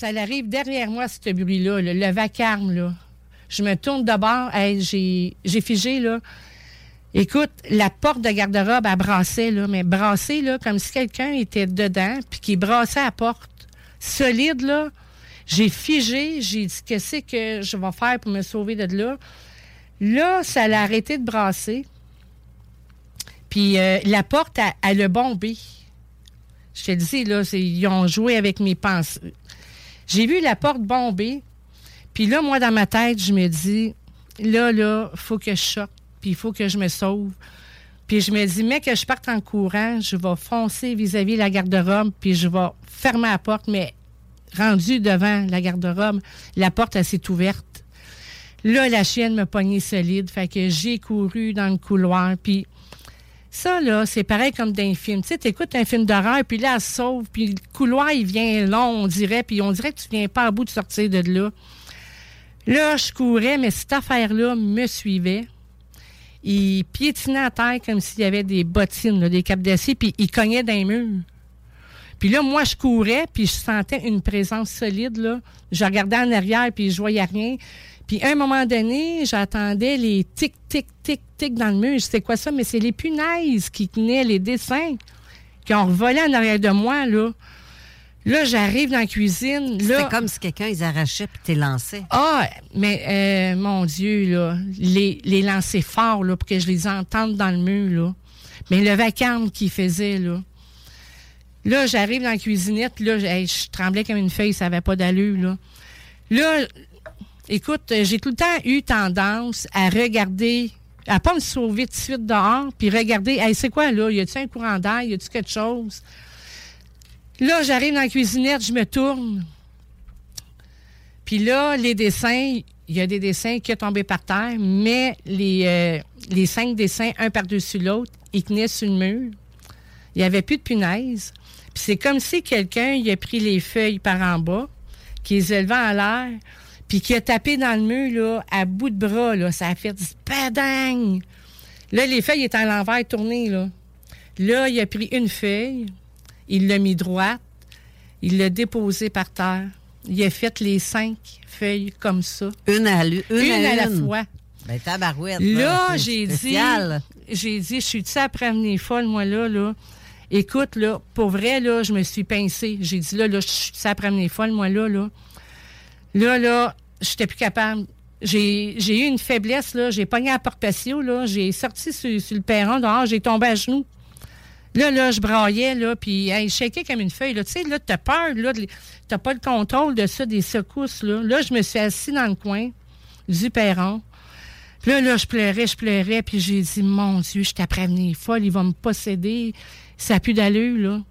Ça arrive derrière moi, ce bruit-là, le, vacarme, là. Je me tourne d'abord, hey, j'ai j'ai figé, là. Écoute, la porte de garde-robe, elle brassait, là, mais brassée, là, comme si quelqu'un était dedans, puis qui brassait la porte. Solide, là. J'ai figé, j'ai dit, qu'est-ce que je vais faire pour me sauver de là? Là, ça l'a arrêté de brasser. Puis euh, la porte, elle, elle a bombé. Je te dis, là, c'est- ils ont joué avec mes pensées. J'ai vu la porte bomber. Puis là, moi, dans ma tête, je me dis, là, là, faut que je sorte, puis il faut que je me sauve. Puis je me dis, mais que je parte en courant, je vais foncer vis-à-vis la garde-robe, puis je vais fermer la porte, mais rendu devant la garde-robe, la porte, elle s'est ouverte. Là, la chienne me pognait solide, fait que j'ai couru dans le couloir, puis ça, là, c'est pareil comme dans un film. Tu sais, t'écoutes un film d'horreur, puis là, elle sauve, puis le couloir, il vient long, on dirait, puis on dirait que tu viens pas à bout de sortir de là. Là, je courais, mais cette affaire-là me suivait. Il piétinait à terre comme s'il y avait des bottines, des capes d'acier, puis il cognait dans les murs. Puis là, moi, je courais, puis je sentais une présence solide, là. Je regardais en arrière, puis je voyais rien. Puis à un moment donné, j'attendais les tic, tic, tic, tic dans le mur. Je sais quoi ça, mais c'est les punaises qui tenaient les dessins, qui ont revolé en arrière de moi, là. Là, j'arrive dans la cuisine. Là, C'était comme si quelqu'un les arrachait puis t'es lancé. ah, mais euh, mon Dieu, là, les, les lancer fort, là, pour que je les entende dans le mur, là. Mais le vacarme qu'il faisait, là. Là, j'arrive dans la cuisinette, là, je tremblais comme une feuille, ça n'avait pas d'allure, là. Là, écoute, j'ai tout le temps eu tendance à regarder, à pas me sauver tout de suite dehors, puis regarder, hey, c'est quoi, là? Y a-tu un courant d'air? Y a-tu quelque chose? Là, j'arrive dans la cuisinette, je me tourne. Puis là, les dessins, il y a des dessins qui sont tombés par terre, mais les, euh, cinq dessins, un par-dessus l'autre, ils tenaient sur le mur. Il n'y avait plus de punaises. Puis c'est comme si quelqu'un il a pris les feuilles par en bas, qui les élevait en l'air, puis qui a tapé dans le mur là, à bout de bras. Là. Ça a fait du padang! Là, les feuilles étaient à l'envers tournées. Là. là, il a pris une feuille, il l'a mis droite, il l'a déposée par terre. Il a fait les cinq feuilles comme ça. Une à, une Une, à, la une. fois. Ben, tabarouette. Là, j'ai dit, j'ai dit, je suis-tu après venir folle, moi, là, là? Écoute, là, pour vrai, là, je me suis pincée. J'ai dit, là, là, je suis après venir folle, moi, là, là. Là, là, j'étais plus capable. J'ai, eu une faiblesse, là. J'ai pogné à la porte patio, là. J'ai sorti sur, sur le perron j'ai tombé à genoux. Là, là, je braillais, là, puis hey, je comme une feuille. Tu sais, là, t'as peur, là, t'as pas le contrôle de ça, des secousses, là. Là, je me suis assis dans le coin du perron. Puis là, là, je pleurais, je pleurais, puis j'ai dit, mon Dieu, je t'apprends venir folle, il va me posséder. Ça n'a plus d'allure, là.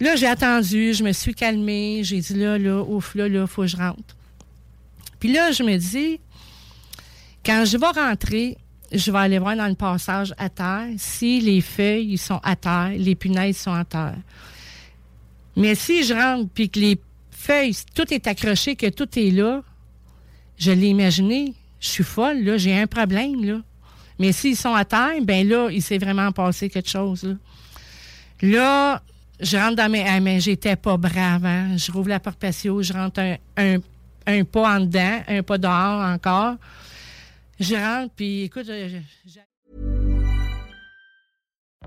Là, j'ai attendu, je me suis calmée, j'ai dit, là, là, ouf, là, là, faut que je rentre. Puis là, je me dis, quand je vais rentrer, je vais aller voir dans le passage à terre si les feuilles sont à terre, les punaises sont à terre. Mais si je rentre puis que les feuilles, tout est accroché, que tout est là, je l'ai imaginé, je suis folle, là, j'ai un problème, là. Mais s'ils sont à terre, ben là, il s'est vraiment passé quelque chose, là. Là, je rentre dans mes... Ah, mais j'étais pas brave, hein. Je rouvre la porte patio, je rentre un, un, un pas en dedans, un pas dehors encore. Je rentre, puis écoute, je-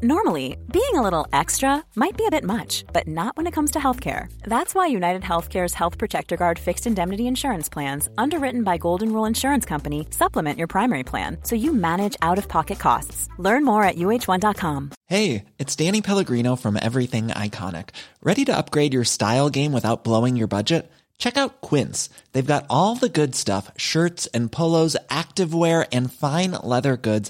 Normally, being a little extra might be a bit much, but not when it comes to healthcare. That's why United Healthcare's Health Protector Guard fixed indemnity insurance plans, underwritten by Golden Rule Insurance Company, supplement your primary plan so you manage out of pocket costs. Learn more at uh1.com. Hey, it's Danny Pellegrino from Everything Iconic. Ready to upgrade your style game without blowing your budget? Check out Quince. They've got all the good stuff shirts and polos, activewear, and fine leather goods,